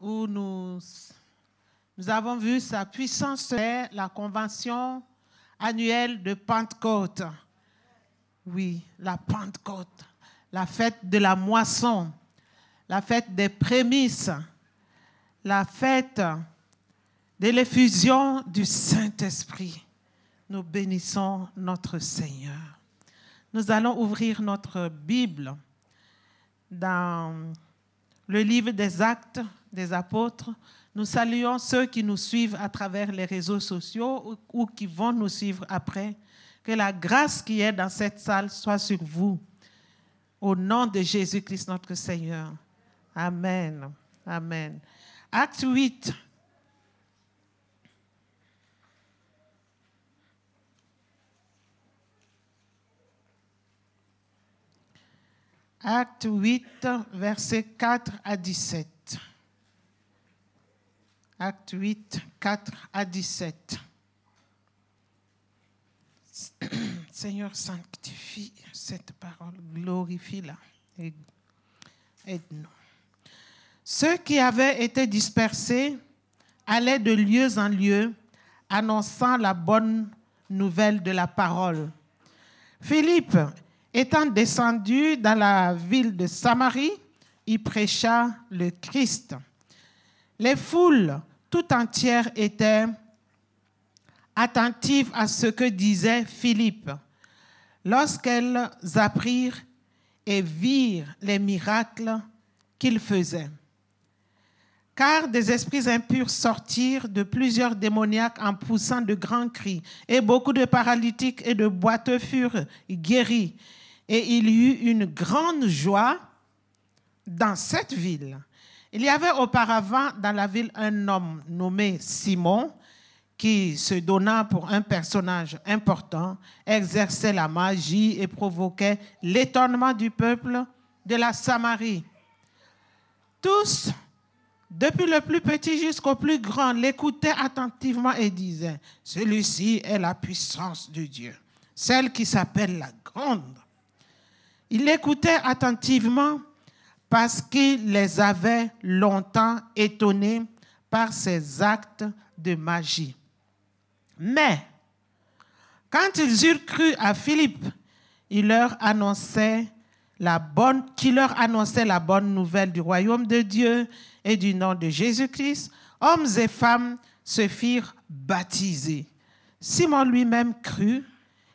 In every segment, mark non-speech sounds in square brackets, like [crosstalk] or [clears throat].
où nous, nous avons vu sa puissance, la convention annuelle de Pentecôte. Oui, la Pentecôte, la fête de la moisson, la fête des prémices, la fête de l'effusion du Saint-Esprit. Nous bénissons notre Seigneur. Nous allons ouvrir notre Bible dans le livre des actes des apôtres. Nous saluons ceux qui nous suivent à travers les réseaux sociaux ou, qui vont nous suivre après. Que la grâce qui est dans cette salle soit sur vous. Au nom de Jésus-Christ notre Seigneur. Amen. Amen. Acte 8. Acte 8, versets 4 à 17. Acte 8, 4 à 17. [clears throat] Seigneur, sanctifie cette parole, glorifie-la et aide-nous. Ceux qui avaient été dispersés allaient de lieu en lieu, annonçant la bonne nouvelle de la parole. Philippe Étant descendu dans la ville de Samarie, il prêcha le Christ. Les foules tout entières étaient attentives à ce que disait Philippe. Lorsqu'elles apprirent et virent les miracles qu'il faisait. Car des esprits impurs sortirent de plusieurs démoniaques en poussant de grands cris, et beaucoup de paralytiques et de boiteux furent guéris et il y eut une grande joie dans cette ville. Il y avait auparavant dans la ville un homme nommé Simon qui se donna pour un personnage important, exerçait la magie et provoquait l'étonnement du peuple de la Samarie. Tous, depuis le plus petit jusqu'au plus grand, l'écoutaient attentivement et disaient, celui-ci est la puissance de Dieu, celle qui s'appelle la grande. Il l'écoutait attentivement parce qu'il les avait longtemps étonnés par ses actes de magie. Mais quand ils eurent cru à Philippe, il leur annonçait la bonne, qui leur annonçait la bonne nouvelle du royaume de Dieu et du nom de Jésus-Christ, hommes et femmes se firent baptiser. Simon lui-même crut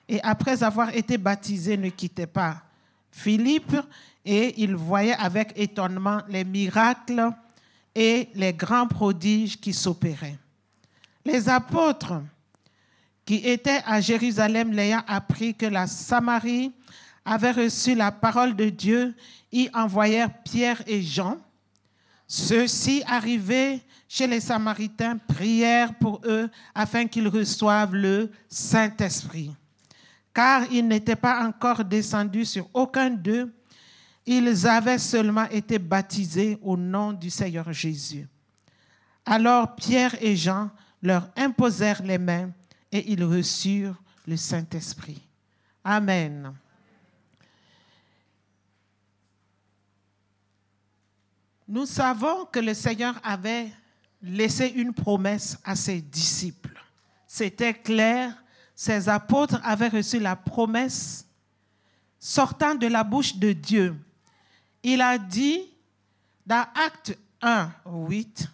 et après avoir été baptisé ne quittait pas Philippe et il voyait avec étonnement les miracles et les grands prodiges qui s'opéraient. Les apôtres qui étaient à Jérusalem l'ayant appris que la Samarie avait reçu la parole de Dieu, y envoyèrent Pierre et Jean. Ceux-ci, arrivés chez les Samaritains, prièrent pour eux afin qu'ils reçoivent le Saint-Esprit car ils n'étaient pas encore descendus sur aucun d'eux. Ils avaient seulement été baptisés au nom du Seigneur Jésus. Alors Pierre et Jean leur imposèrent les mains et ils reçurent le Saint-Esprit. Amen. Nous savons que le Seigneur avait laissé une promesse à ses disciples. C'était clair ces apôtres avaient reçu la promesse sortant de la bouche de Dieu. Il a dit dans Acte 1, 8,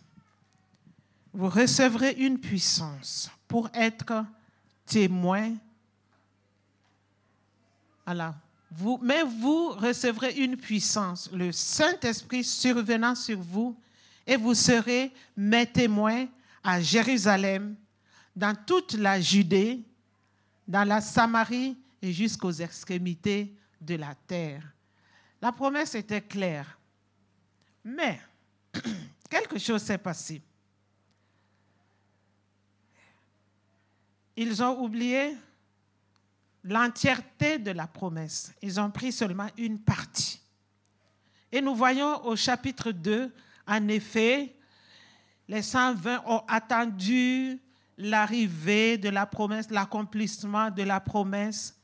vous recevrez une puissance pour être témoin. Mais vous recevrez une puissance, le Saint-Esprit survenant sur vous, et vous serez mes témoins à Jérusalem, dans toute la Judée, dans la Samarie et jusqu'aux extrémités de la terre. La promesse était claire. Mais [clears throat] quelque chose s'est passé. Ils ont oublié l'entièreté de la promesse. Ils ont pris seulement une partie. Et nous voyons au chapitre 2, en effet, les 120 ont attendu l'arrivée de la promesse, l'accomplissement de la promesse.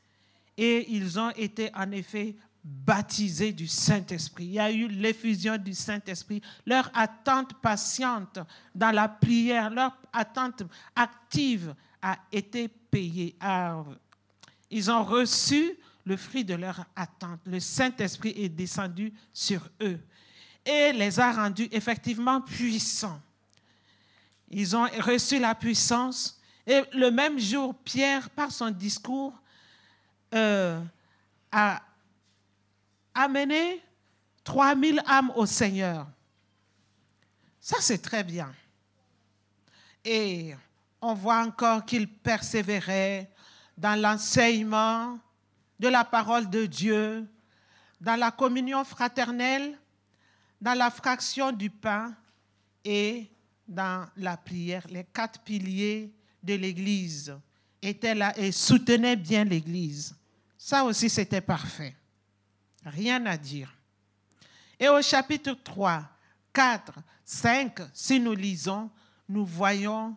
Et ils ont été en effet baptisés du Saint-Esprit. Il y a eu l'effusion du Saint-Esprit. Leur attente patiente dans la prière, leur attente active a été payée. Ils ont reçu le fruit de leur attente. Le Saint-Esprit est descendu sur eux et les a rendus effectivement puissants. Ils ont reçu la puissance. Et le même jour, Pierre, par son discours, euh, a amené 3000 âmes au Seigneur. Ça, c'est très bien. Et on voit encore qu'il persévérait dans l'enseignement de la parole de Dieu, dans la communion fraternelle, dans la fraction du pain et dans la prière. Les quatre piliers de l'Église étaient là et soutenaient bien l'Église. Ça aussi, c'était parfait. Rien à dire. Et au chapitre 3, 4, 5, si nous lisons, nous voyons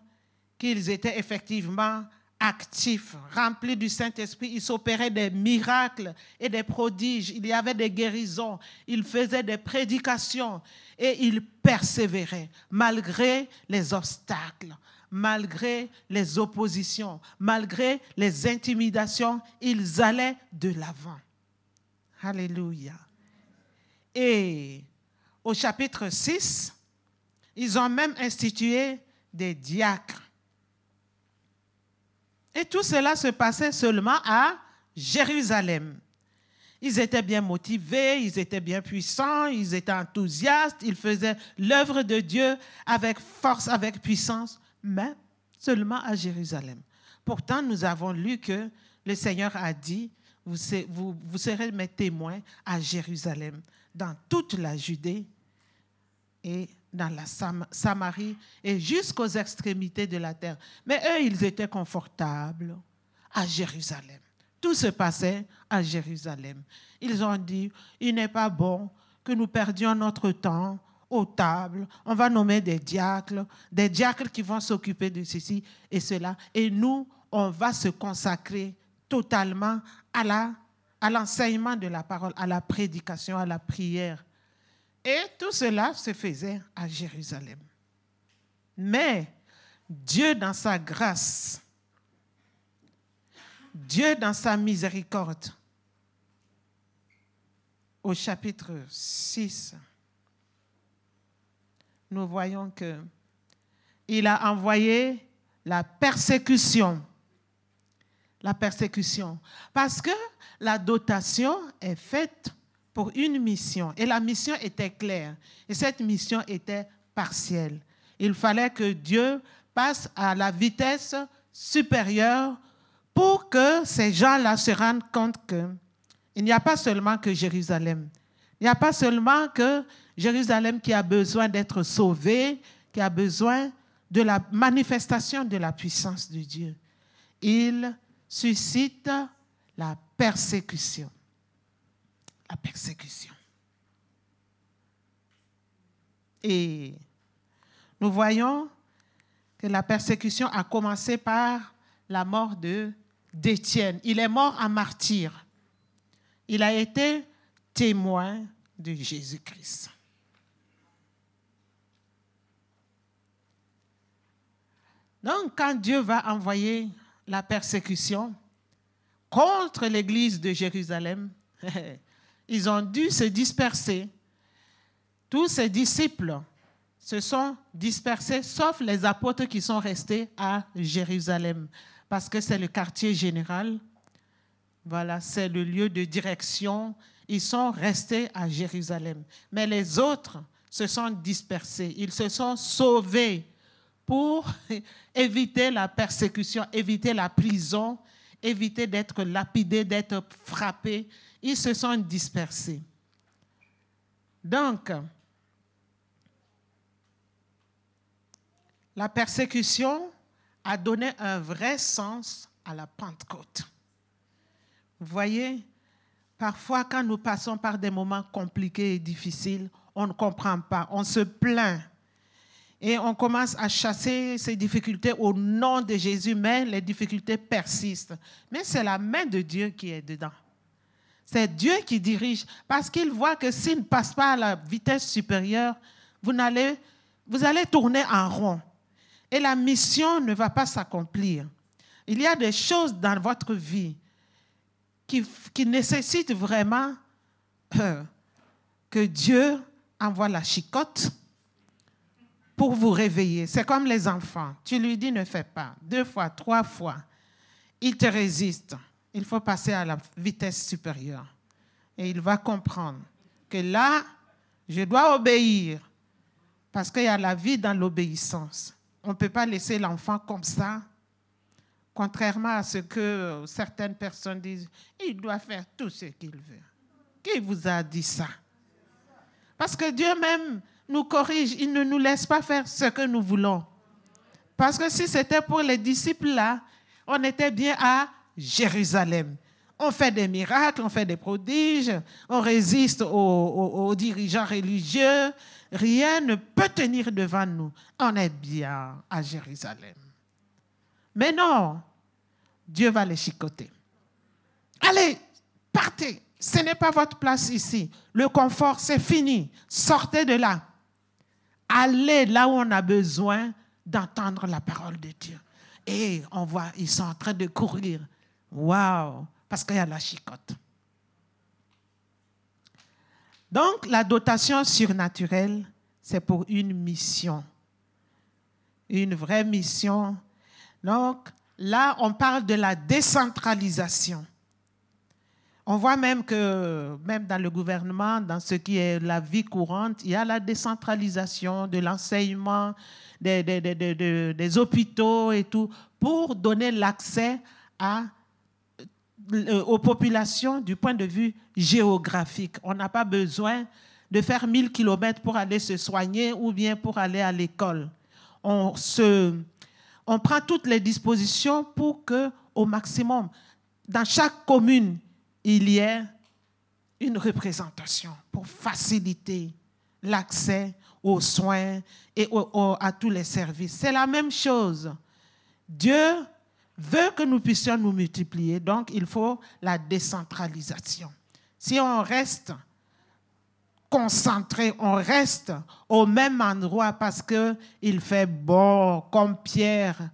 qu'ils étaient effectivement actifs, remplis du Saint-Esprit. Ils s'opéraient des miracles et des prodiges. Il y avait des guérisons. Ils faisaient des prédications et ils persévéraient malgré les obstacles, malgré les oppositions, malgré les intimidations. Ils allaient de l'avant. Alléluia. Et au chapitre 6, ils ont même institué des diacres. Et tout cela se passait seulement à Jérusalem. Ils étaient bien motivés, ils étaient bien puissants, ils étaient enthousiastes, ils faisaient l'œuvre de Dieu avec force, avec puissance, mais seulement à Jérusalem. Pourtant, nous avons lu que le Seigneur a dit, vous, serez mes témoins à Jérusalem, dans toute la Judée et dans la Samarie et jusqu'aux extrémités de la terre. Mais eux, ils étaient confortables à Jérusalem. Tout se passait à Jérusalem. Ils ont dit, il n'est pas bon que nous perdions notre temps aux tables. On va nommer des diacres, des diacres qui vont s'occuper de ceci et cela. Et nous, on va se consacrer totalement à la à l'enseignement de la parole, à la prédication, à la prière. Et tout cela se faisait à Jérusalem. Mais Dieu dans sa grâce, Dieu dans sa miséricorde, au chapitre 6, nous voyons que il a envoyé la persécution la persécution. Parce que la dotation est faite pour une mission. Et la mission était claire. Et cette mission était partielle. Il fallait que Dieu passe à la vitesse supérieure pour que ces gens-là se rendent compte qu'il n'y a pas seulement que Jérusalem. Il n'y a pas seulement que Jérusalem qui a besoin d'être sauvé, qui a besoin de la manifestation de la puissance de Dieu. Il suscite la persécution. La persécution. Et nous voyons que la persécution a commencé par la mort de d'Étienne. Il est mort en martyr. Il a été témoin de Jésus-Christ. Donc, quand Dieu va envoyer la persécution contre l'église de Jérusalem, [laughs] ils ont dû se disperser. Tous ces disciples se sont dispersés, sauf les apôtres qui sont restés à Jérusalem, parce que c'est le quartier général. Voilà, c'est le lieu de direction. Ils sont restés à Jérusalem. Mais les autres se sont dispersés. Ils se sont sauvés pour éviter la persécution, éviter la prison, éviter d'être lapidés, d'être frappés. Ils se sont dispersés. Donc, la persécution a donné un vrai sens à la Pentecôte. Vous voyez, parfois quand nous passons par des moments compliqués et difficiles, on ne comprend pas, on se plaint et on commence à chasser ces difficultés au nom de Jésus, mais les difficultés persistent. Mais c'est la main de Dieu qui est dedans. C'est Dieu qui dirige parce qu'il voit que s'il ne passe pas à la vitesse supérieure, vous allez, vous allez tourner en rond et la mission ne va pas s'accomplir. Il y a des choses dans votre vie qui, qui nécessitent vraiment euh, que Dieu envoie la chicotte pour vous réveiller. C'est comme les enfants. Tu lui dis ne fais pas. Deux fois, trois fois. Il te résiste. Il faut passer à la vitesse supérieure. Et il va comprendre que là, je dois obéir parce qu'il y a la vie dans l'obéissance. On ne peut pas laisser l'enfant comme ça, contrairement à ce que certaines personnes disent. Il doit faire tout ce qu'il veut. Qui vous a dit ça? Parce que Dieu même nous corrige. Il ne nous laisse pas faire ce que nous voulons. Parce que si c'était pour les disciples là, on était bien à Jérusalem. On fait des miracles, on fait des prodiges, on résiste aux, dirigeants religieux. Rien ne peut tenir devant nous. On est bien à Jérusalem. Mais non, Dieu va les chicoter. Allez, partez. Ce n'est pas votre place ici. Le confort, c'est fini. Sortez de là. Allez là où on a besoin d'entendre la parole de Dieu. Et on voit, ils sont en train de courir. Waouh! Parce qu'il y a la chicote. Donc, la dotation surnaturelle, c'est pour une mission. Une vraie mission. Donc, là, on parle de la décentralisation. On voit même que, même dans le gouvernement, dans ce qui est la vie courante, il y a la décentralisation de l'enseignement, des, hôpitaux et tout, pour donner l'accès euh, aux populations du point de vue géographique. On n'a pas besoin de faire 1000 kilomètres pour aller se soigner ou bien pour aller à l'école. On, se, on prend toutes les dispositions pour que, au maximum, dans chaque commune, il y ait une représentation pour faciliter l'accès aux soins et à tous les services. C'est la même chose. Dieu veut que nous puissions nous multiplier, donc il faut la décentralisation. Si on reste concentré, on reste au même endroit parce qu'il fait bon, comme Pierre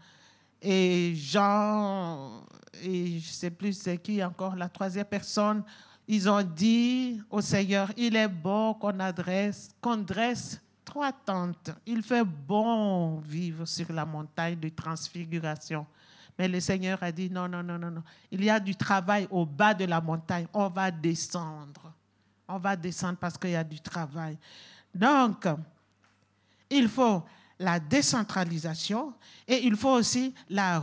et Jean, et je ne sais plus c'est qui encore, la troisième personne, ils ont dit au Seigneur, il est bon qu'on adresse, qu'on dresse trois tentes. Il fait bon vivre sur la montagne de transfiguration. Mais le Seigneur a dit, non, non, non, non, non. Il y a du travail au bas de la montagne. On va descendre. On va descendre parce qu'il y a du travail. Donc, il faut la décentralisation et il faut aussi la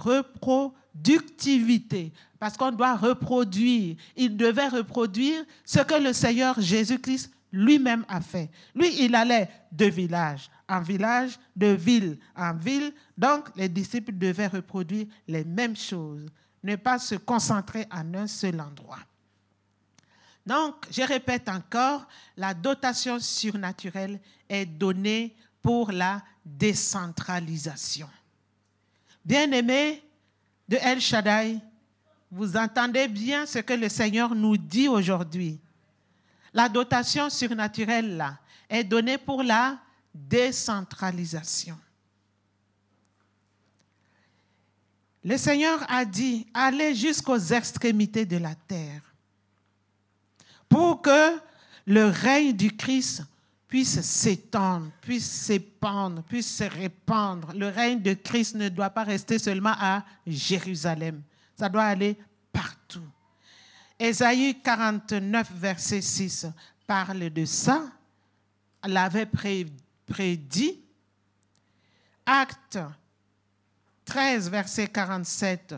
reproductivité parce qu'on doit reproduire. Il devait reproduire ce que le Seigneur Jésus-Christ lui-même a fait. Lui, il allait de village en village, de ville en ville. Donc, les disciples devaient reproduire les mêmes choses, ne pas se concentrer en un seul endroit. Donc, je répète encore, la dotation surnaturelle est donnée pour la décentralisation. Bien-aimés de El Shaddai, vous entendez bien ce que le Seigneur nous dit aujourd'hui. La dotation surnaturelle là, est donnée pour la décentralisation. Le Seigneur a dit, allez jusqu'aux extrémités de la terre pour que le règne du Christ puisse s'étendre, puisse s'épandre, puisse se répandre. Le règne de Christ ne doit pas rester seulement à Jérusalem. Ça doit aller partout. Ésaïe 49, verset 6 parle de ça. L'avait prédit. Acte 13, verset 47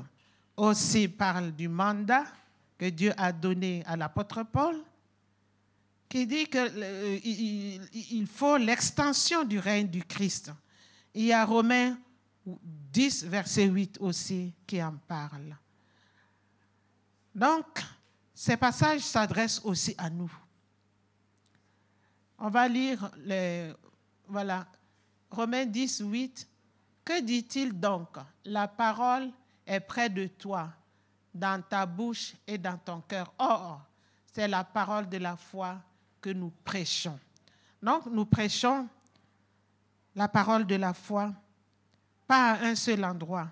aussi parle du mandat que Dieu a donné à l'apôtre Paul, qui dit qu'il faut l'extension du règne du Christ. Il y a Romains 10, verset 8 aussi qui en parle. Donc, ces passages s'adressent aussi à nous. On va lire les, voilà, Romains 10, 8. Que dit-il donc? La parole est près de toi, dans ta bouche et dans ton cœur. Or, c'est la parole de la foi que nous prêchons. Donc, nous prêchons la parole de la foi, pas à un seul endroit.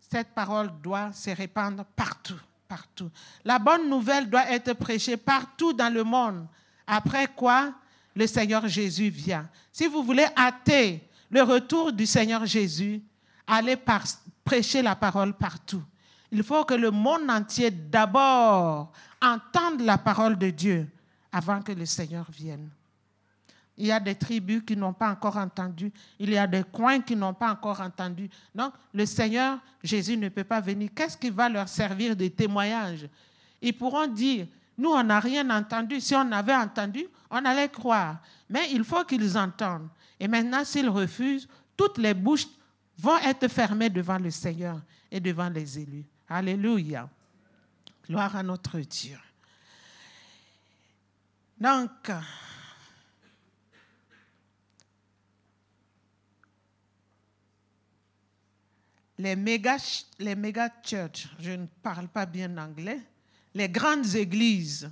Cette parole doit se répandre partout, partout. La bonne nouvelle doit être prêchée partout dans le monde. Après quoi, le Seigneur Jésus vient. Si vous voulez hâter le retour du Seigneur Jésus, allez prêcher la parole partout. Il faut que le monde entier d'abord entende la parole de Dieu avant que le Seigneur vienne. Il y a des tribus qui n'ont pas encore entendu. Il y a des coins qui n'ont pas encore entendu. Donc, le Seigneur Jésus ne peut pas venir. Qu'est-ce qui va leur servir de témoignage? Ils pourront dire, nous, on n'a rien entendu. Si on avait entendu, on allait croire. Mais il faut qu'ils entendent. Et maintenant, s'ils refusent, toutes les bouches vont être fermées devant le Seigneur et devant les élus. Alléluia. Gloire à notre Dieu. Donc, les méga, les méga church, je ne parle pas bien anglais, les grandes églises,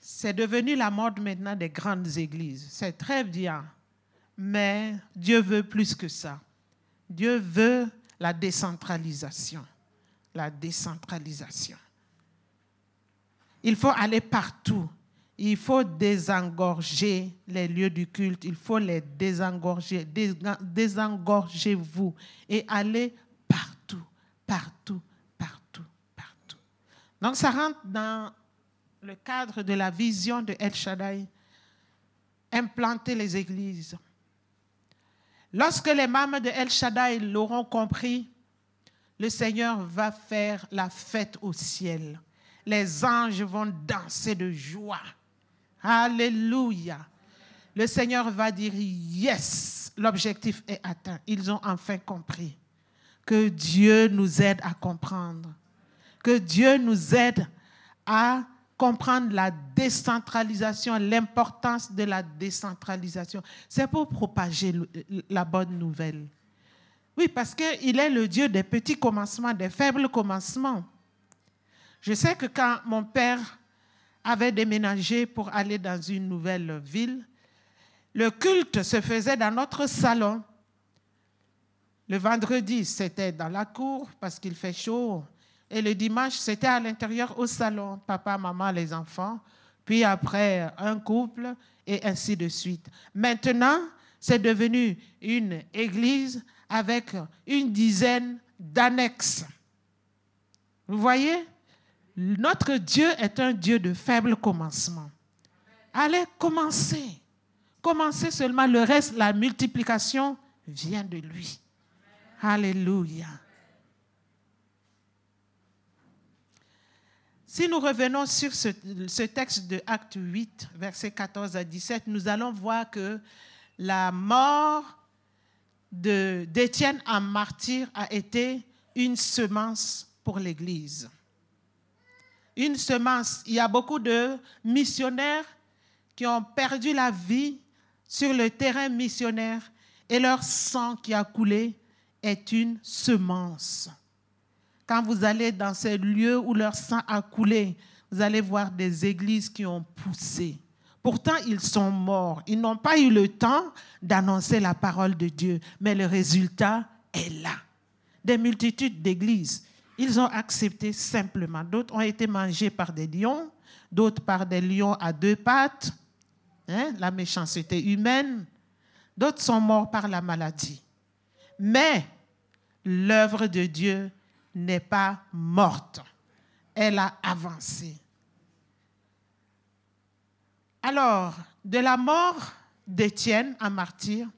c'est devenu la mode maintenant des grandes églises. C'est très bien, mais Dieu veut plus que ça. Dieu veut la décentralisation. La décentralisation. Il faut aller partout. Il faut désengorger les lieux du culte. Il faut les désengorger. Désengorgez-vous et allez partout, partout, partout, partout. Donc ça rentre dans le cadre de la vision de El Shaddai, implanter les églises. Lorsque les membres de El Shaddai l'auront compris, le Seigneur va faire la fête au ciel. Les anges vont danser de joie. Alléluia. Le Seigneur va dire, yes, l'objectif est atteint. Ils ont enfin compris. Que Dieu nous aide à comprendre. Que Dieu nous aide à comprendre la décentralisation, l'importance de la décentralisation. C'est pour propager la bonne nouvelle. Oui, parce qu'il est le Dieu des petits commencements, des faibles commencements. Je sais que quand mon père avait déménagé pour aller dans une nouvelle ville, le culte se faisait dans notre salon. Le vendredi, c'était dans la cour parce qu'il fait chaud. Et le dimanche, c'était à l'intérieur au salon, papa, maman, les enfants. Puis après, un couple et ainsi de suite. Maintenant, c'est devenu une église avec une dizaine d'annexes. Vous voyez? Notre Dieu est un Dieu de faible commencement. Allez, commencer. Commencez seulement. Le reste, la multiplication vient de lui. Alléluia. Si nous revenons sur ce, texte de Acte 8, versets 14 à 17, nous allons voir que la mort d'Étienne en martyr a été une semence pour l'Église. Une semence. Il y a beaucoup de missionnaires qui ont perdu la vie sur le terrain missionnaire et leur sang qui a coulé est une semence. Quand vous allez dans ces lieux où leur sang a coulé, vous allez voir des églises qui ont poussé. Pourtant, ils sont morts. Ils n'ont pas eu le temps d'annoncer la parole de Dieu, mais le résultat est là. Des multitudes d'églises, ils ont accepté simplement. D'autres ont été mangés par des lions, d'autres par des lions à deux pattes, hein, la méchanceté humaine. D'autres sont morts par la maladie. Mais l'œuvre de Dieu n'est pas morte. Elle a avancé. Alors, de la mort d'Étienne en martyr,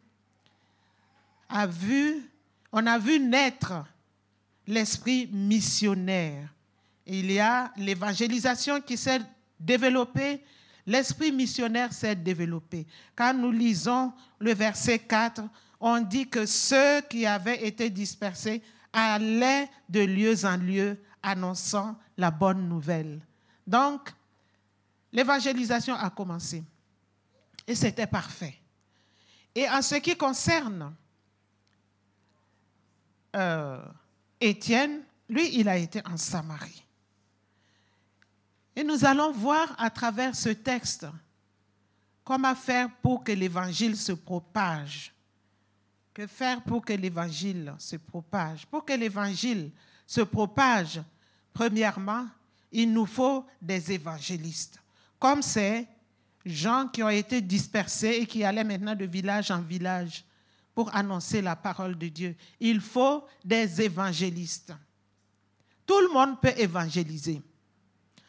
a vu, on a vu naître l'esprit missionnaire. Il y a l'évangélisation qui s'est développée, l'esprit missionnaire s'est développé. Quand nous lisons le verset 4, on dit que ceux qui avaient été dispersés allaient de lieu en lieu annonçant la bonne nouvelle. Donc, l'évangélisation a commencé. Et c'était parfait. Et en ce qui concerne euh, Étienne, lui, il a été en Samarie. Et nous allons voir à travers ce texte comment faire pour que l'évangile se propage. Que faire pour que l'évangile se propage? Pour que l'évangile se propage, premièrement, il nous faut des évangélistes. Comme ces gens qui ont été dispersés et qui allaient maintenant de village en village pour annoncer la parole de Dieu. Il faut des évangélistes. Tout le monde peut évangéliser.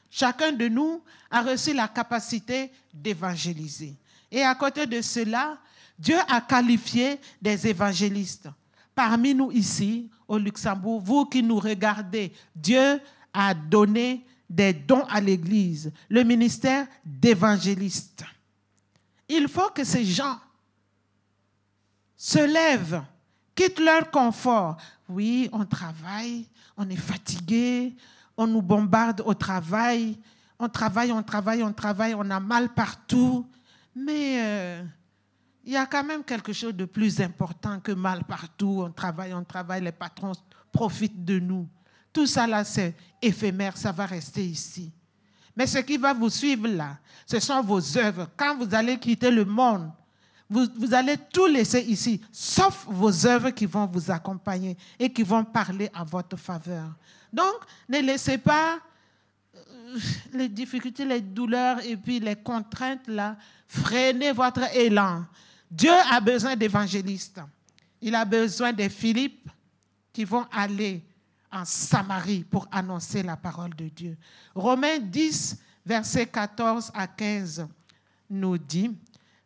Chacun de nous a reçu la capacité d'évangéliser. Et à côté de cela, Dieu a qualifié des évangélistes. Parmi nous ici, au Luxembourg, vous qui nous regardez, Dieu a donné des dons à l'Église, le ministère d'évangéliste. Il faut que ces gens se lèvent, quittent leur confort. Oui, on travaille, on est fatigué, on nous bombarde au travail, on travaille, on travaille, on travaille, on a mal partout, mais euh, il y a quand même quelque chose de plus important que mal partout, on travaille, on travaille, les patrons profitent de nous. Tout ça là, c'est éphémère, ça va rester ici. Mais ce qui va vous suivre là, ce sont vos œuvres. Quand vous allez quitter le monde, vous, allez tout laisser ici, sauf vos œuvres qui vont vous accompagner et qui vont parler à votre faveur. Donc, ne laissez pas euh, les difficultés, les douleurs et puis les contraintes là freiner votre élan. Dieu a besoin d'évangélistes. Il a besoin des Philippe qui vont aller en Samarie pour annoncer la parole de Dieu. Romains 10, versets 14 à 15 nous dit,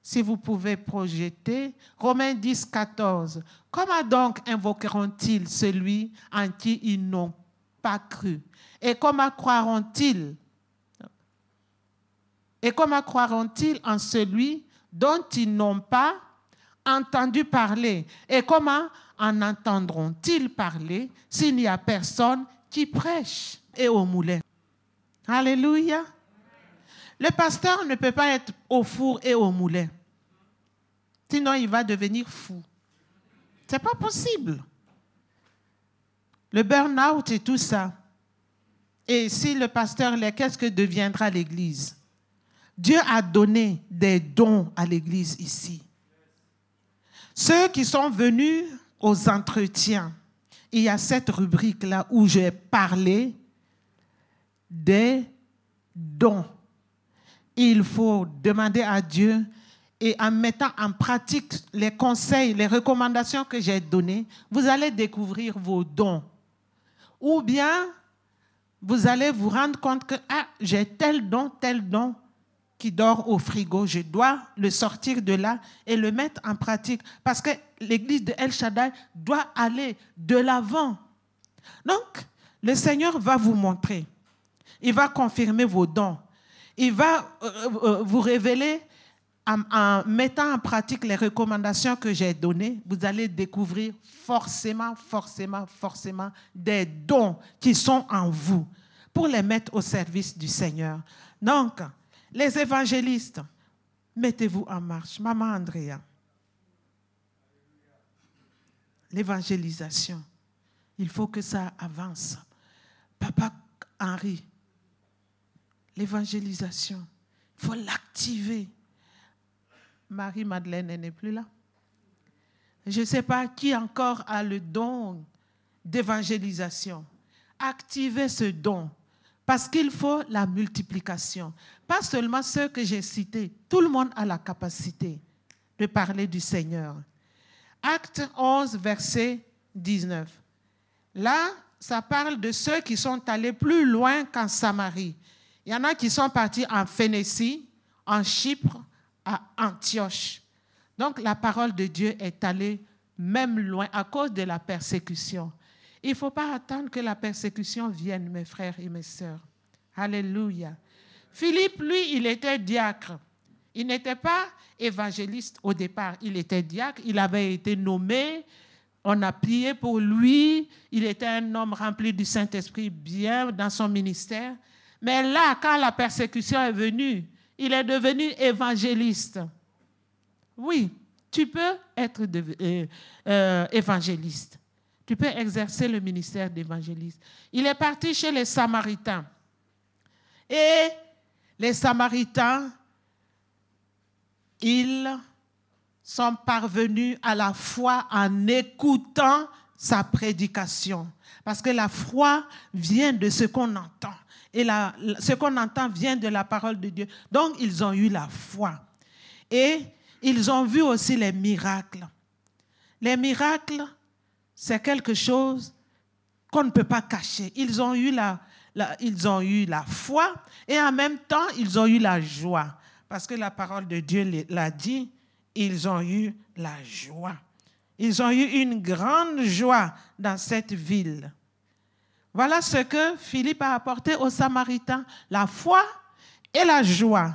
si vous pouvez projeter, Romains 10, 14, comment donc invoqueront-ils celui en qui ils n'ont pas cru? Et comment croiront-ils? Et comment croiront-ils en celui dont ils n'ont pas entendu parler? Et comment en entendront-ils parler s'il n'y a personne qui prêche et au moulin? Alléluia. Le pasteur ne peut pas être au four et au moulin. Sinon, il va devenir fou. Ce n'est pas possible. Le burn-out et tout ça. Et si le pasteur l'est, qu'est-ce que deviendra l'Église? Dieu a donné des dons à l'Église ici. Ceux qui sont venus aux entretiens, il y a cette rubrique-là où j'ai parlé des dons. Il faut demander à Dieu et en mettant en pratique les conseils, les recommandations que j'ai données, vous allez découvrir vos dons. Ou bien vous allez vous rendre compte que ah, j'ai tel don, tel don qui dort au frigo, je dois le sortir de là et le mettre en pratique. Parce que l'église de El Shaddai doit aller de l'avant. Donc, le Seigneur va vous montrer. Il va confirmer vos dons. Il va euh, euh, vous révéler en, en, mettant en pratique les recommandations que j'ai données. Vous allez découvrir forcément, forcément, forcément des dons qui sont en vous pour les mettre au service du Seigneur. Donc, les évangélistes, mettez-vous en marche. Maman Andrea. L'évangélisation. Il faut que ça avance. Papa Henri. L'évangélisation. Il faut l'activer. Marie-Madeleine n'est plus là. Je ne sais pas qui encore a le don d'évangélisation. Activez ce don parce qu'il faut la multiplication. Pas seulement ceux que j'ai cités, tout le monde a la capacité de parler du Seigneur. Acte 11, verset 19. Là, ça parle de ceux qui sont allés plus loin qu'en Samarie. Il y en a qui sont partis en Phénicie, en Chypre, à Antioche. Donc la parole de Dieu est allée même loin à cause de la persécution. Il ne faut pas attendre que la persécution vienne, mes frères et mes sœurs. Alléluia. Philippe, lui, il était diacre. Il n'était pas évangéliste au départ. Il était diacre. Il avait été nommé. On a prié pour lui. Il était un homme rempli du Saint-Esprit, bien dans son ministère. Mais là, quand la persécution est venue, il est devenu évangéliste. Oui, tu peux être euh, euh, évangéliste. Tu peux exercer le ministère d'évangéliste. Il est parti chez les Samaritains. Et les Samaritains, ils sont parvenus à la foi en écoutant sa prédication. Parce que la foi vient de ce qu'on entend. Et ce qu'on entend vient de la parole de Dieu. Donc, ils ont eu la foi. Et ils ont vu aussi les miracles. Les miracles, c'est quelque chose qu'on ne peut pas cacher. Ils ont eu la, ils ont eu la foi et en même temps, ils ont eu la joie. Parce que la parole de Dieu l'a dit, ils ont eu la joie. Ils ont eu une grande joie dans cette ville. Voilà ce que Philippe a apporté aux Samaritains, la foi et la joie.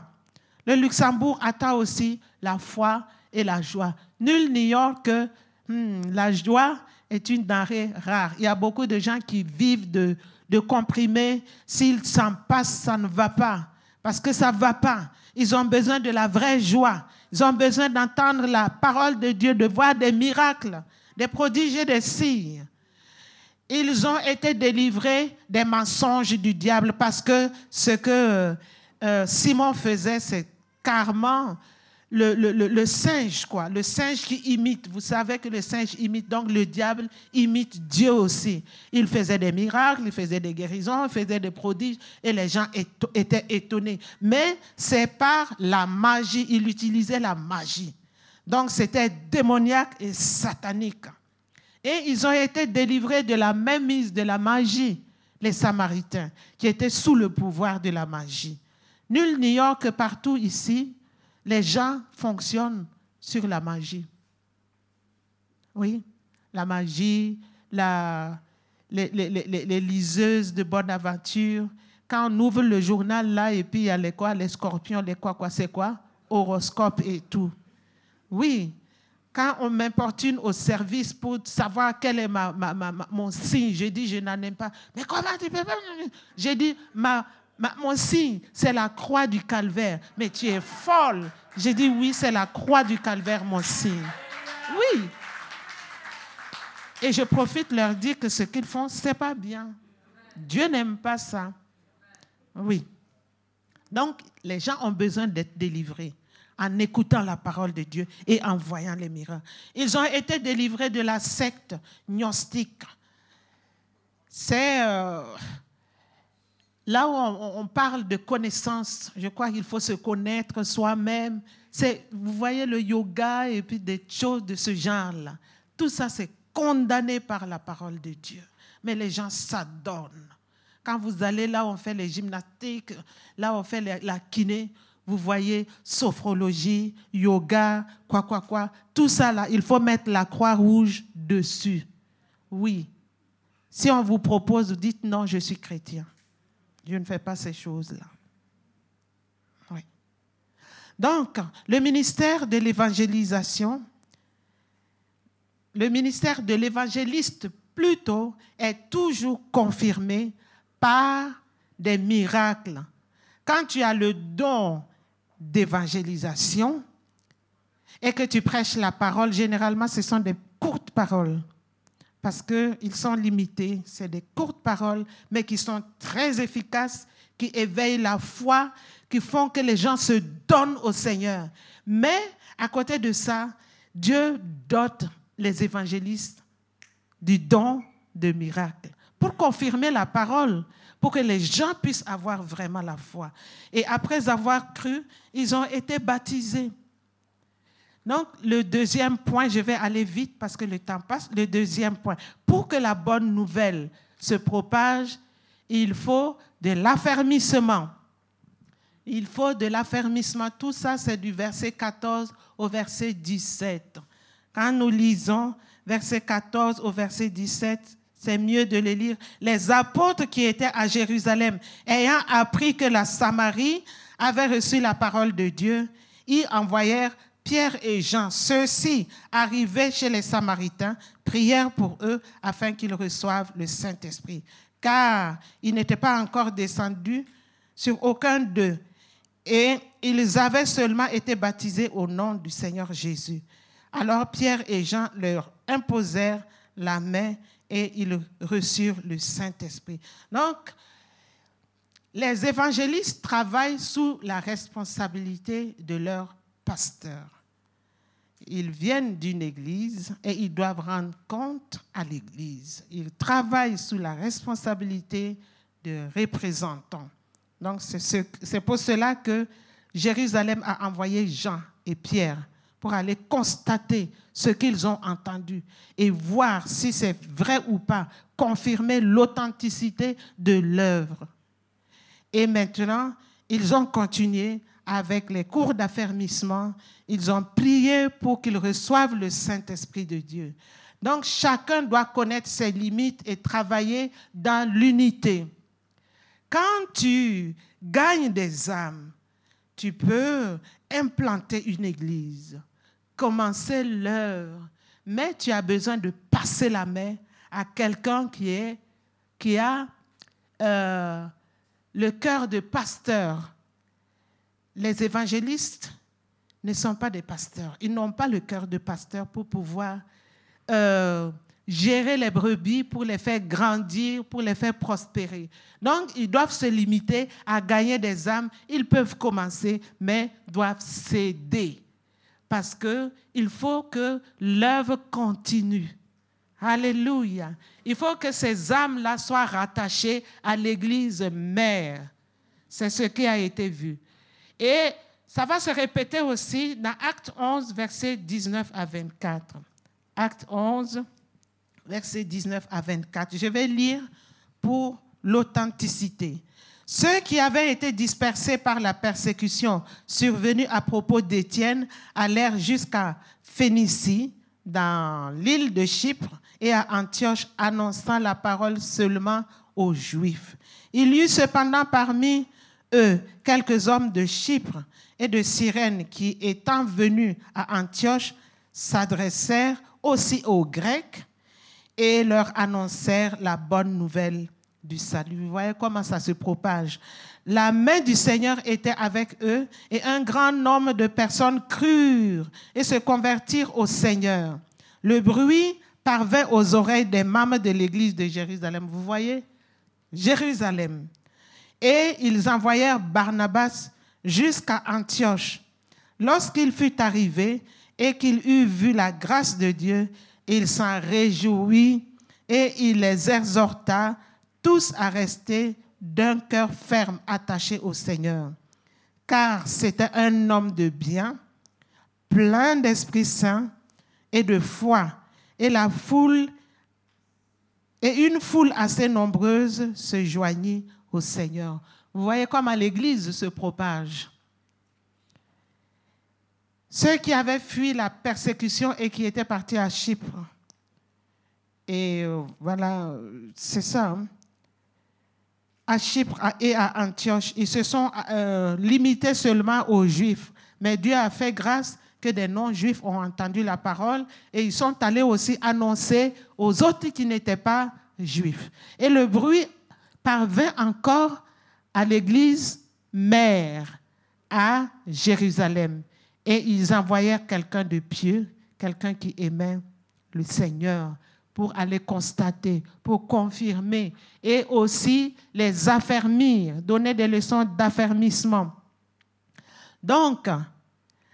Le Luxembourg attend aussi la foi et la joie. Nul n'ignore que hmm, la joie est une denrée rare. Il y a beaucoup de gens qui vivent de, de comprimés. S'ils s'en passent, ça ne va pas. Parce que ça ne va pas. Ils ont besoin de la vraie joie. Ils ont besoin d'entendre la parole de Dieu, de voir des miracles, des prodiges des signes. Ils ont été délivrés des mensonges du diable parce que ce que euh, Simon faisait, c'est carrément le, le, singe, quoi. Le singe qui imite. Vous savez que le singe imite, donc le diable imite Dieu aussi. Il faisait des miracles, il faisait des guérisons, il faisait des prodiges et les gens étaient étonnés. Mais c'est par la magie, il utilisait la magie. Donc c'était démoniaque et satanique. Et ils ont été délivrés de la mise de la magie, les Samaritains, qui étaient sous le pouvoir de la magie. Nul n'ignore que partout ici, les gens fonctionnent sur la magie. Oui, la magie, la, les, les, liseuses de bonne aventure. Quand on ouvre le journal là, et puis il y a les quoi, les scorpions, les quoi, quoi, c'est quoi? Horoscope et tout. Oui, quand on m'importune au service pour savoir quel est mon signe, je dis je n'en aime pas. Mais comment tu peux pas J'ai dit ma, mon signe, c'est la croix du calvaire. Mais tu es folle. J'ai dit oui, c'est la croix du calvaire, mon signe. Oui. Et je profite leur dire que ce qu'ils font, c'est pas bien. Dieu n'aime pas ça. Oui. Donc, les gens ont besoin d'être délivrés en écoutant la parole de Dieu et en voyant les miracles. Ils ont été délivrés de la secte gnostique. C'est euh, là où on, parle de connaissance. Je crois qu'il faut se connaître soi-même. C'est, vous voyez, le yoga et puis des choses de ce genre-là. Tout ça, c'est condamné par la parole de Dieu. Mais les gens s'adonnent. Quand vous allez là où on fait les gymnastiques, là où on fait la kiné, vous voyez, sophrologie, yoga, quoi, quoi, quoi. Tout ça, là, il faut mettre la croix rouge dessus. Oui. Si on vous propose, vous dites non, je suis chrétien. Je ne fais pas ces choses-là. Oui. Donc, le ministère de l'évangélisation, le ministère de l'évangéliste plutôt, est toujours confirmé par des miracles. Quand tu as le don d'évangélisation et que tu prêches la parole, généralement, ce sont des courtes paroles parce qu'ils sont limités. C'est des courtes paroles, mais qui sont très efficaces, qui éveillent la foi, qui font que les gens se donnent au Seigneur. Mais à côté de ça, Dieu dote les évangélistes du don de miracles pour confirmer la parole pour que les gens puissent avoir vraiment la foi. Et après avoir cru, ils ont été baptisés. Donc, le deuxième point, je vais aller vite parce que le temps passe. Le deuxième point, pour que la bonne nouvelle se propage, il faut de l'affermissement. Il faut de l'affermissement. Tout ça, c'est du verset 14 au verset 17. Quand nous lisons verset 14 au verset 17, c'est mieux de les lire. Les apôtres qui étaient à Jérusalem, ayant appris que la Samarie avait reçu la parole de Dieu, y envoyèrent Pierre et Jean. Ceux-ci, arrivés chez les Samaritains, prièrent pour eux afin qu'ils reçoivent le Saint-Esprit, car ils n'étaient pas encore descendus sur aucun d'eux, et ils avaient seulement été baptisés au nom du Seigneur Jésus. Alors Pierre et Jean leur imposèrent la main et ils reçurent le Saint-Esprit. Donc, les évangélistes travaillent sous la responsabilité de leur pasteur. Ils viennent d'une église et ils doivent rendre compte à l'église. Ils travaillent sous la responsabilité de représentants. Donc c'est pour cela que Jérusalem a envoyé Jean et Pierre pour aller constater ce qu'ils ont entendu et voir si c'est vrai ou pas, confirmer l'authenticité de l'œuvre. Et maintenant, ils ont continué avec les cours d'affermissement. Ils ont prié pour qu'ils reçoivent le Saint-Esprit de Dieu. Donc chacun doit connaître ses limites et travailler dans l'unité. Quand tu gagnes des âmes, tu peux implanter une église, commencer l'œuvre, mais tu as besoin de passer la main à quelqu'un qui, qui a euh, le cœur de pasteur. Les évangélistes ne sont pas des pasteurs. Ils n'ont pas le cœur de pasteur pour pouvoir euh, gérer les brebis, pour les faire grandir, pour les faire prospérer. Donc, ils doivent se limiter à gagner des âmes. Ils peuvent commencer, mais doivent céder. Parce qu'il faut que l'œuvre continue. Alléluia. Il faut que ces âmes-là soient rattachées à l'Église mère. C'est ce qui a été vu. Et ça va se répéter aussi dans Acte 11, versets 19 à 24. Acte 11, versets 19 à 24. Je vais lire pour l'authenticité. Ceux qui avaient été dispersés par la persécution survenue à propos d'Étienne allèrent jusqu'à Phénicie, dans l'île de Chypre, et à Antioche, annonçant la parole seulement aux Juifs. Il y eut cependant parmi eux quelques hommes de Chypre et de Cyrène qui, étant venus à Antioche, s'adressèrent aussi aux Grecs et leur annoncèrent la bonne nouvelle du salut. Vous voyez comment ça se propage. La main du Seigneur était avec eux et un grand nombre de personnes crurent et se convertirent au Seigneur. Le bruit parvint aux oreilles des membres de l'église de Jérusalem. Vous voyez? Jérusalem. Et ils envoyèrent Barnabas jusqu'à Antioche. Lorsqu'il fut arrivé et qu'il eut vu la grâce de Dieu, il s'en réjouit et il les exhorta tous à rester d'un cœur ferme attaché au Seigneur. Car c'était un homme de bien, plein d'Esprit Saint et de foi. Et la foule, et une foule assez nombreuse se joignit au Seigneur. Vous voyez comment l'Église se propage. Ceux qui avaient fui la persécution et qui étaient partis à Chypre. Et euh, voilà, c'est ça. À Chypre et à Antioche, ils se sont euh, limités seulement aux Juifs. Mais Dieu a fait grâce que des non-juifs ont entendu la parole et ils sont allés aussi annoncer aux autres qui n'étaient pas juifs. Et le bruit parvint encore à l'église mère à Jérusalem. Et ils envoyèrent quelqu'un de pieux, quelqu'un qui aimait le Seigneur, pour aller constater, pour confirmer et aussi les affermir, donner des leçons d'affermissement. Donc,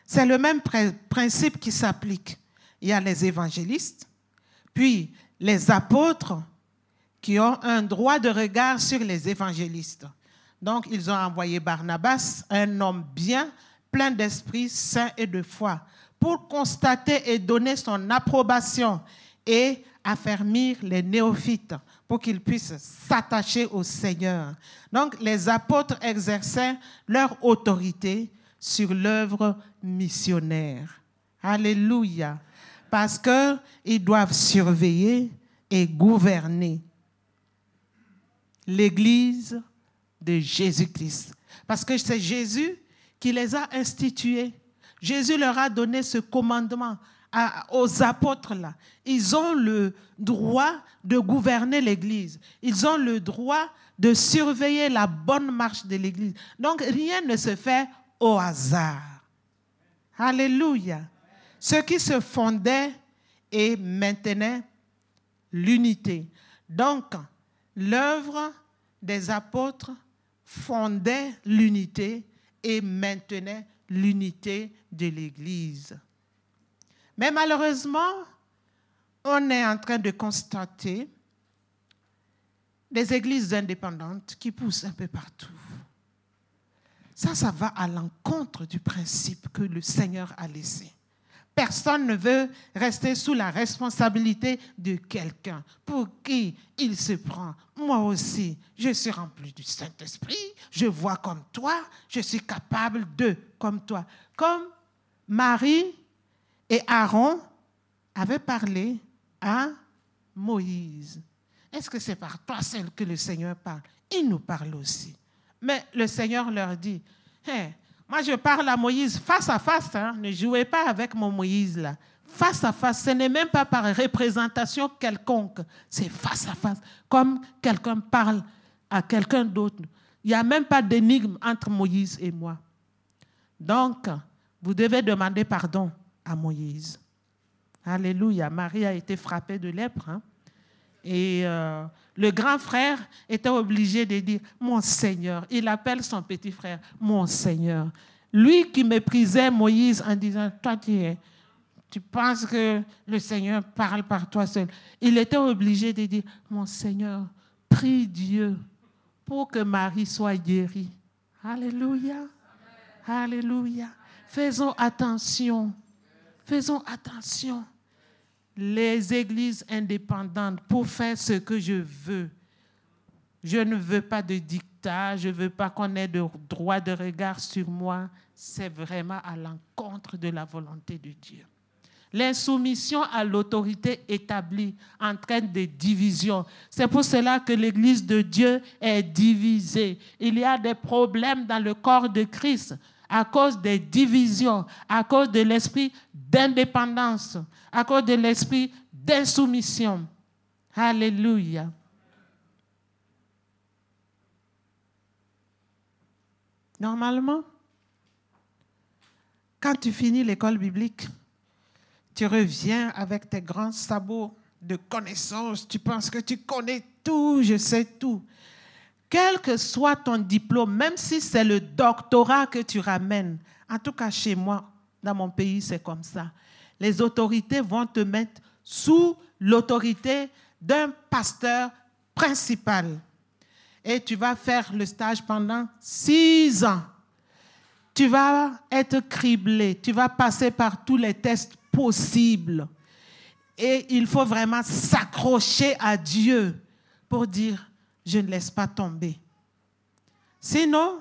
c'est le même principe qui s'applique. Il y a les évangélistes, puis les apôtres qui ont un droit de regard sur les évangélistes. Donc, ils ont envoyé Barnabas, un homme bien, plein d'esprit saint et de foi, pour constater et donner son approbation et affermir les néophytes pour qu'ils puissent s'attacher au Seigneur. Donc, les apôtres exerçaient leur autorité sur l'œuvre missionnaire. Alléluia. Parce qu'ils doivent surveiller et gouverner l'Église de Jésus-Christ. Parce que c'est Jésus qui les a institués. Jésus leur a donné ce commandement aux apôtres là. Ils ont le droit de gouverner l'Église. Ils ont le droit de surveiller la bonne marche de l'Église. Donc rien ne se fait au hasard. Alléluia. Ce qui se fondait et maintenait l'unité. Donc, l'œuvre des apôtres fondait l'unité et maintenait l'unité de l'Église. Mais malheureusement, on est en train de constater des églises indépendantes qui poussent un peu partout. Ça, ça va à l'encontre du principe que le Seigneur a laissé. Personne ne veut rester sous la responsabilité de quelqu'un pour qui il se prend. Moi aussi, je suis rempli du Saint-Esprit, je vois comme toi, je suis capable de comme toi. Comme Marie et Aaron avaient parlé à Moïse. Est-ce que c'est par toi celle que le Seigneur parle? Il nous parle aussi. Mais le Seigneur leur dit, moi je parle à Moïse face à face, hein. ne jouez pas avec mon Moïse là. Face à face, ce n'est même pas par représentation quelconque, c'est face à face, comme quelqu'un parle à quelqu'un d'autre. Il n'y a même pas d'énigme entre Moïse et moi. Donc, vous devez demander pardon à Moïse. Alléluia. Marie a été frappée de lèpre. Hein. Et euh, le grand frère était obligé de dire, mon Seigneur. Il appelle son petit frère, mon Seigneur. Lui qui méprisait Moïse en disant, toi tu es, tu penses que le Seigneur parle par toi seul. Il était obligé de dire, mon Seigneur, prie Dieu pour que Marie soit guérie. Alléluia. Alléluia. Faisons attention. Faisons attention les églises indépendantes pour faire ce que je veux. Je ne veux pas de dictat, je ne veux pas qu'on ait de droit de regard sur moi. C'est vraiment à l'encontre de la volonté de Dieu. L'insoumission à l'autorité établie entraîne des divisions. C'est pour cela que l'Église de Dieu est divisée. Il y a des problèmes dans le corps de Christ à cause des divisions, à cause de l'esprit d'indépendance, à cause de l'esprit d'insoumission. Alléluia. Normalement, quand tu finis l'école biblique, tu reviens avec tes grands sabots de connaissances, tu penses que tu connais tout, je sais tout. Quel que soit ton diplôme, même si c'est le doctorat que tu ramènes, en tout cas chez moi, dans mon pays, c'est comme ça. Les autorités vont te mettre sous l'autorité d'un pasteur principal. Et tu vas faire le stage pendant six ans. Tu vas être criblé, tu vas passer par tous les tests possibles. Et il faut vraiment s'accrocher à Dieu pour dire, je ne laisse pas tomber. Sinon,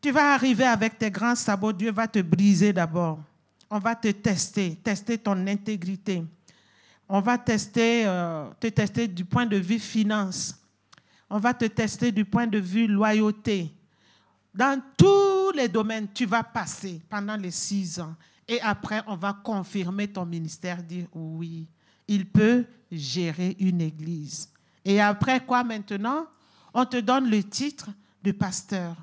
tu vas arriver avec tes grands sabots, Dieu va te briser d'abord. On va te tester, tester ton intégrité. On va tester, euh, te tester du point de vue finance. On va te tester du point de vue loyauté. Dans tous les domaines, tu vas passer pendant les six ans. Et après, on va confirmer ton ministère, dire oui, il peut gérer une église. Et après quoi maintenant On te donne le titre de pasteur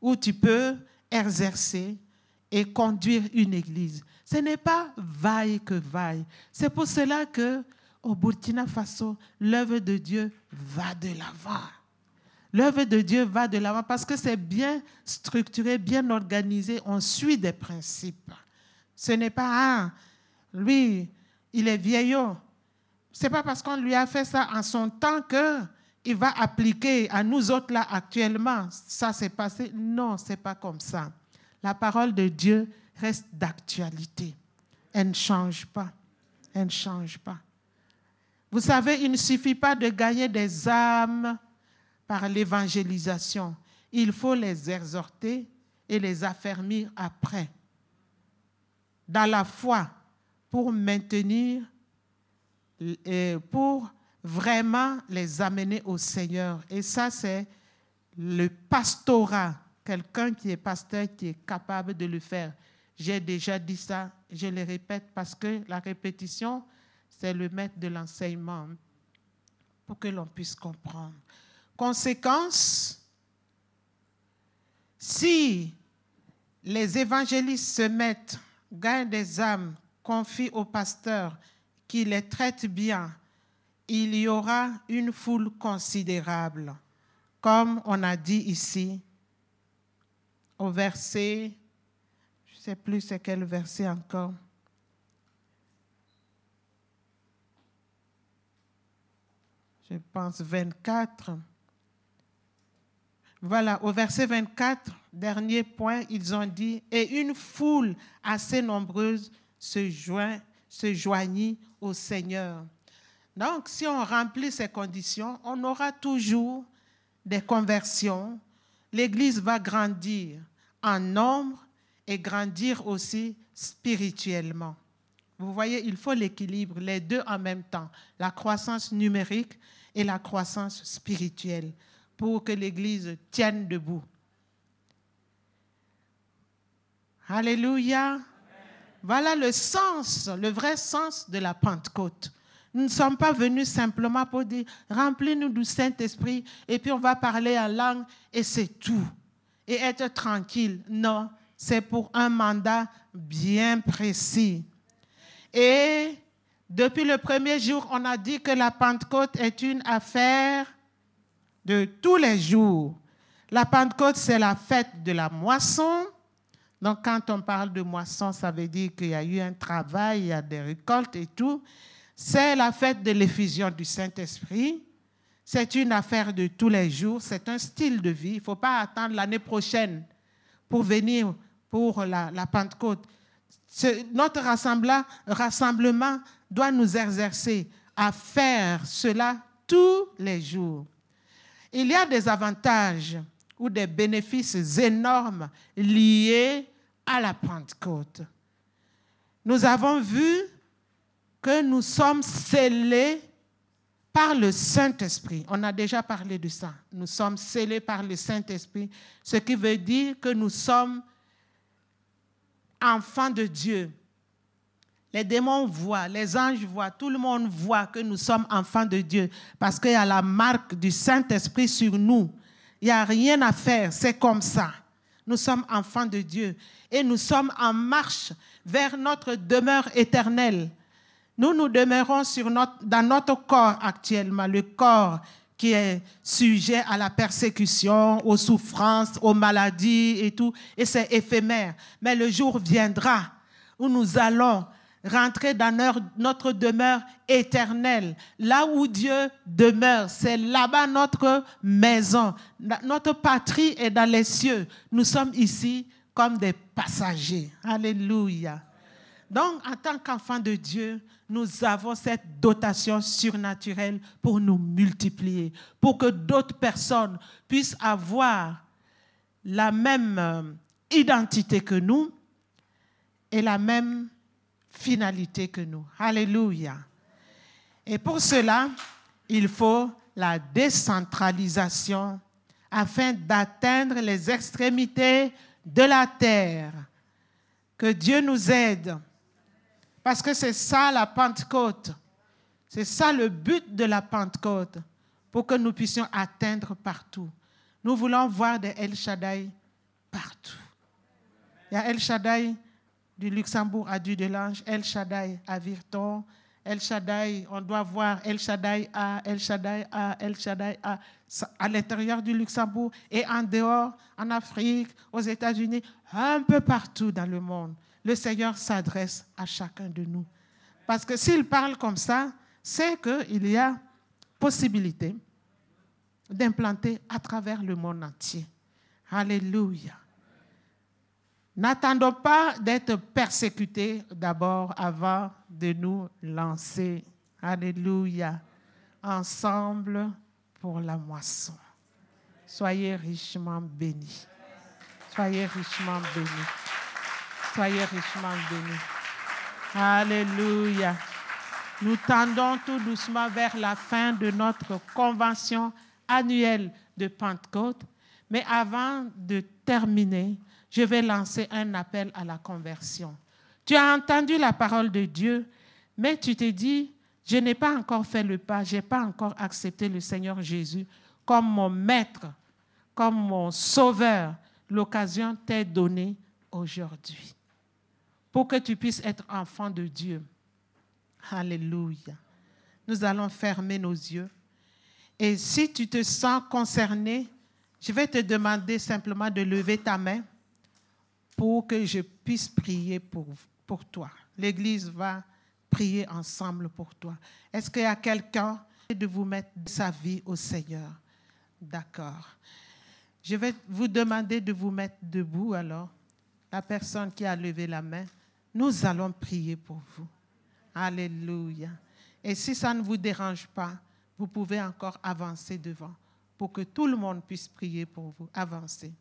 où tu peux exercer et conduire une église. Ce n'est pas vaille que vaille. C'est pour cela que au Burkina Faso, l'œuvre de Dieu va de l'avant. L'œuvre de Dieu va de l'avant parce que c'est bien structuré, bien organisé, on suit des principes. Ce n'est pas, ah, lui, il est vieillot, n'est pas parce qu'on lui a fait ça en son temps que il va appliquer à nous autres là actuellement. Ça s'est passé. Non, c'est pas comme ça. La parole de Dieu reste d'actualité. Elle ne change pas. Elle ne change pas. Vous savez, il ne suffit pas de gagner des âmes par l'évangélisation. Il faut les exhorter et les affermir après. Dans la foi, pour maintenir pour vraiment les amener au Seigneur. Et ça, c'est le pastorat, quelqu'un qui est pasteur, qui est capable de le faire. J'ai déjà dit ça, je le répète parce que la répétition, c'est le maître de l'enseignement pour que l'on puisse comprendre. Conséquence, si les évangélistes se mettent, gagnent des âmes, confient au pasteur, qui les traite bien, il y aura une foule considérable. comme on a dit ici, au verset, je ne sais plus c'est quel verset encore. Je pense 24. Voilà, au verset 24, dernier point, ils ont dit, et une foule assez nombreuse se, joint, se joignit au Seigneur. Donc, si on remplit ces conditions, on aura toujours des conversions. L'Église va grandir en nombre et grandir aussi spirituellement. Vous voyez, il faut l'équilibre, les deux en même temps, la croissance numérique et la croissance spirituelle pour que l'Église tienne debout. Alléluia. Voilà le sens, le vrai sens de la Pentecôte. Nous ne sommes pas venus simplement pour dire remplis-nous du Saint-Esprit et puis on va parler en langue et c'est tout. Et être tranquille. Non, c'est pour un mandat bien précis. Et depuis le premier jour, on a dit que la Pentecôte est une affaire de tous les jours. La Pentecôte, c'est la fête de la moisson. Donc, quand on parle de moisson, ça veut dire qu'il y a eu un travail, il y a des récoltes et tout. C'est la fête de l'effusion du Saint-Esprit. C'est une affaire de tous les jours. C'est un style de vie. Il ne faut pas attendre l'année prochaine pour venir pour la, Pentecôte. notre rassemblement doit nous exercer à faire cela tous les jours. Il y a des avantages ou des bénéfices énormes liés à la Pentecôte. Nous avons vu que nous sommes scellés par le Saint-Esprit. On a déjà parlé de ça. Nous sommes scellés par le Saint-Esprit, ce qui veut dire que nous sommes enfants de Dieu. Les démons voient, les anges voient, tout le monde voit que nous sommes enfants de Dieu parce qu'il y a la marque du Saint-Esprit sur nous. Il n'y a rien à faire, c'est comme ça. Nous sommes enfants de Dieu et nous sommes en marche vers notre demeure éternelle. Nous nous demeurons dans notre corps actuellement, le corps qui est sujet à la persécution, aux souffrances, aux maladies et tout, et c'est éphémère. Mais le jour viendra où nous allons rentrer dans notre demeure éternelle. Là où Dieu demeure, c'est là-bas notre maison. Notre patrie est dans les cieux. Nous sommes ici comme des passagers. Alléluia. Donc, en tant qu'enfants de Dieu, nous avons cette dotation surnaturelle pour nous multiplier, pour que d'autres personnes puissent avoir la même euh, identité que nous et la même finalité que nous. Alléluia. Et pour cela, il faut la décentralisation afin d'atteindre les extrémités de la terre. Que Dieu nous aide. Parce que c'est ça la Pentecôte. C'est ça le but de la Pentecôte, pour que nous puissions atteindre partout. Nous voulons voir des El Shaddai partout. Il y a El Shaddai du Luxembourg à Dudelange, El Shaddai à Virton, El Shaddai, on doit voir El Shaddai à El Shaddai à El Shaddai à, à l'intérieur du Luxembourg et en dehors, en Afrique, aux États-Unis, un peu partout dans le monde. Le Seigneur s'adresse à chacun de nous. Parce que s'il parle comme ça, c'est qu'il y a possibilité d'implanter à travers le monde entier. Alléluia. N'attendons pas d'être persécutés d'abord avant de nous lancer. Alléluia. Ensemble pour la moisson. Soyez richement bénis. Soyez richement bénis. Soyez richement bénis. Alléluia. Nous tendons tout doucement vers la fin de notre convention annuelle de Pentecôte. Mais avant de terminer, je vais lancer un appel à la conversion. Tu as entendu la parole de Dieu, mais tu t'es dit, je n'ai pas encore fait le pas, je n'ai pas encore accepté le Seigneur Jésus comme mon maître, comme mon sauveur. L'occasion t'est donnée aujourd'hui pour que tu puisses être enfant de Dieu. Alléluia. Nous allons fermer nos yeux. Et si tu te sens concerné, Je vais te demander simplement de lever ta main pour que je puisse prier pour, pour toi. L'Église va prier ensemble pour toi. Est-ce qu'il y a quelqu'un de vous mettre sa vie au Seigneur? D'accord. Je vais vous demander de vous mettre debout alors. La personne qui a levé la main, nous allons prier pour vous. Alléluia. Et si ça ne vous dérange pas, vous pouvez encore avancer devant pour que tout le monde puisse prier pour vous. Avancez.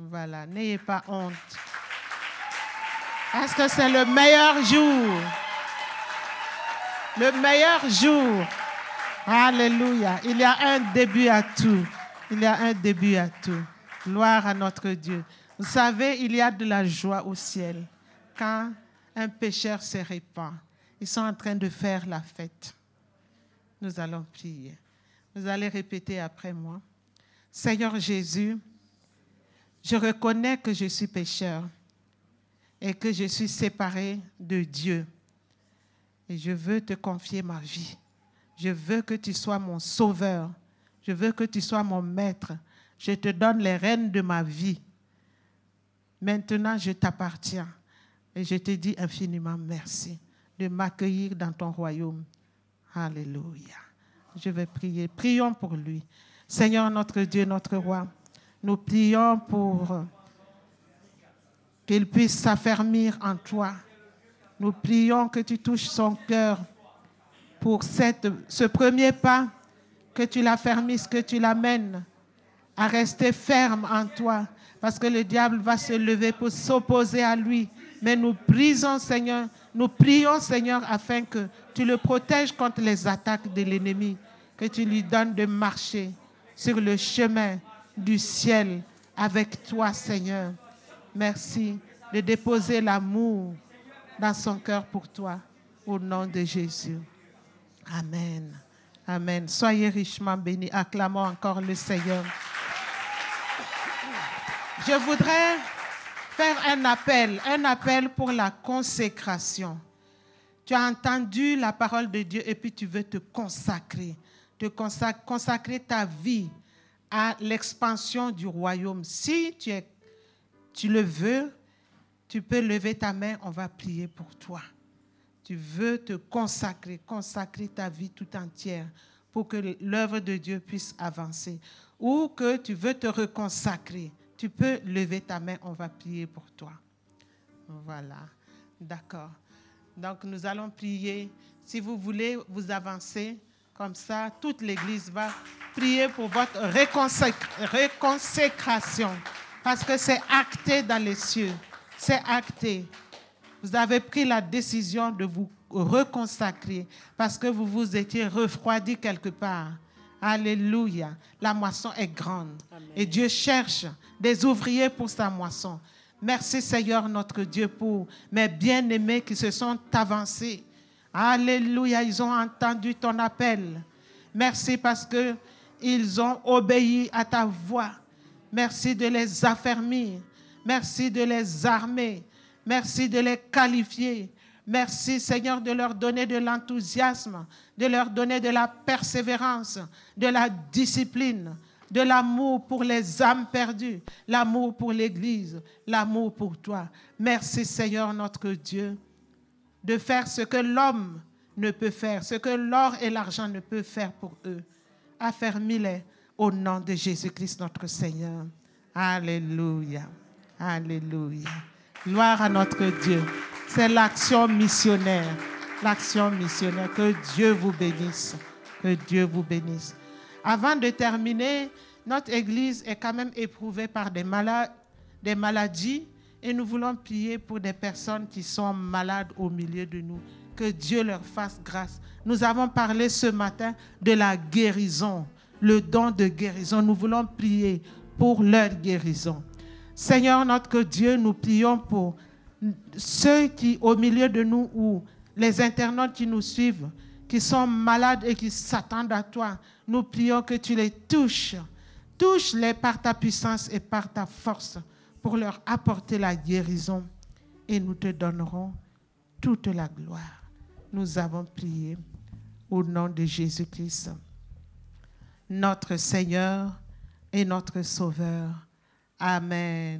Voilà, n'ayez pas honte. Est-ce que c'est le meilleur jour? Le meilleur jour. Alléluia. Il y a un début à tout. Il y a un début à tout. Gloire à notre Dieu. Vous savez, il y a de la joie au ciel quand un pécheur se répand. Ils sont en train de faire la fête. Nous allons prier. Vous allez répéter après moi. Seigneur Jésus, je reconnais que je suis pécheur et que je suis séparé de Dieu. Et je veux te confier ma vie. Je veux que tu sois mon sauveur. Je veux que tu sois mon maître. Je te donne les rênes de ma vie. Maintenant, je t'appartiens. Et je te dis infiniment merci de m'accueillir dans ton royaume. Alléluia. Je vais prier. Prions pour lui. Seigneur notre Dieu, notre roi, nous prions pour qu'il puisse s'affermir en toi. Nous prions que tu touches son cœur pour ce premier pas, que tu l'affermisses, que tu l'amènes à rester ferme en toi, parce que le diable va se lever pour s'opposer à lui. Mais nous prions, Seigneur, nous prions, Seigneur, afin que tu le protèges contre les attaques de l'ennemi, que tu lui donnes de marcher sur le chemin du ciel avec toi, Seigneur. Merci de déposer l'amour dans son cœur pour toi, au nom de Jésus. Amen. Amen. Soyez richement bénis. Acclamons encore le Seigneur. Je voudrais faire un appel, un appel pour la consécration. Tu as entendu la parole de Dieu et puis tu veux te consacrer, te consacrer, consacrer ta vie à l'expansion du royaume. Si tu, le veux, tu peux lever ta main, on va prier pour toi. Tu veux te consacrer, consacrer ta vie tout entière pour que l'œuvre de Dieu puisse avancer. Ou que tu veux te reconsacrer. Tu peux lever ta main, on va prier pour toi. Voilà, d'accord. Donc nous allons prier. Si vous voulez vous avancer, comme ça, toute l'Église va prier pour votre réconsécration. Parce que c'est acté dans les cieux. C'est acté. Vous avez pris la décision de vous reconsacrer parce que vous vous étiez refroidi quelque part. Alléluia. La moisson est grande. Et Dieu cherche des ouvriers pour sa moisson. Merci Seigneur notre Dieu pour mes bien-aimés qui se sont avancés Alléluia, ils ont entendu ton appel. Merci parce que ils ont obéi à ta voix. Merci de les affermir. Merci de les armer. Merci de les qualifier. Merci Seigneur de leur donner de l'enthousiasme, de leur donner de la persévérance, de la discipline, de l'amour pour les âmes perdues, l'amour pour l'Église, l'amour pour toi. Merci Seigneur notre Dieu de faire ce que l'homme ne peut faire, ce que l'or et l'argent ne peuvent faire pour eux. Affermis-les au nom de Jésus-Christ notre Seigneur. Alléluia. Alléluia. Gloire à notre Dieu. C'est l'action missionnaire. L'action missionnaire. Que Dieu vous bénisse. Que Dieu vous bénisse. Avant de terminer, notre Église est quand même éprouvée par des, des maladies et nous voulons prier pour des personnes qui sont malades au milieu de nous. Que Dieu leur fasse grâce. Nous avons parlé ce matin de la guérison, le don de guérison. Nous voulons prier pour leur guérison. Seigneur notre Dieu, nous prions pour ceux qui, au milieu de nous, ou les internautes qui nous suivent, qui sont malades et qui s'attendent à toi, nous prions que tu les touches. Touche-les par ta puissance et par ta force pour leur apporter la guérison et nous te donnerons toute la gloire. Nous avons prié au nom de Jésus-Christ. notre Seigneur et notre Sauveur. Amen.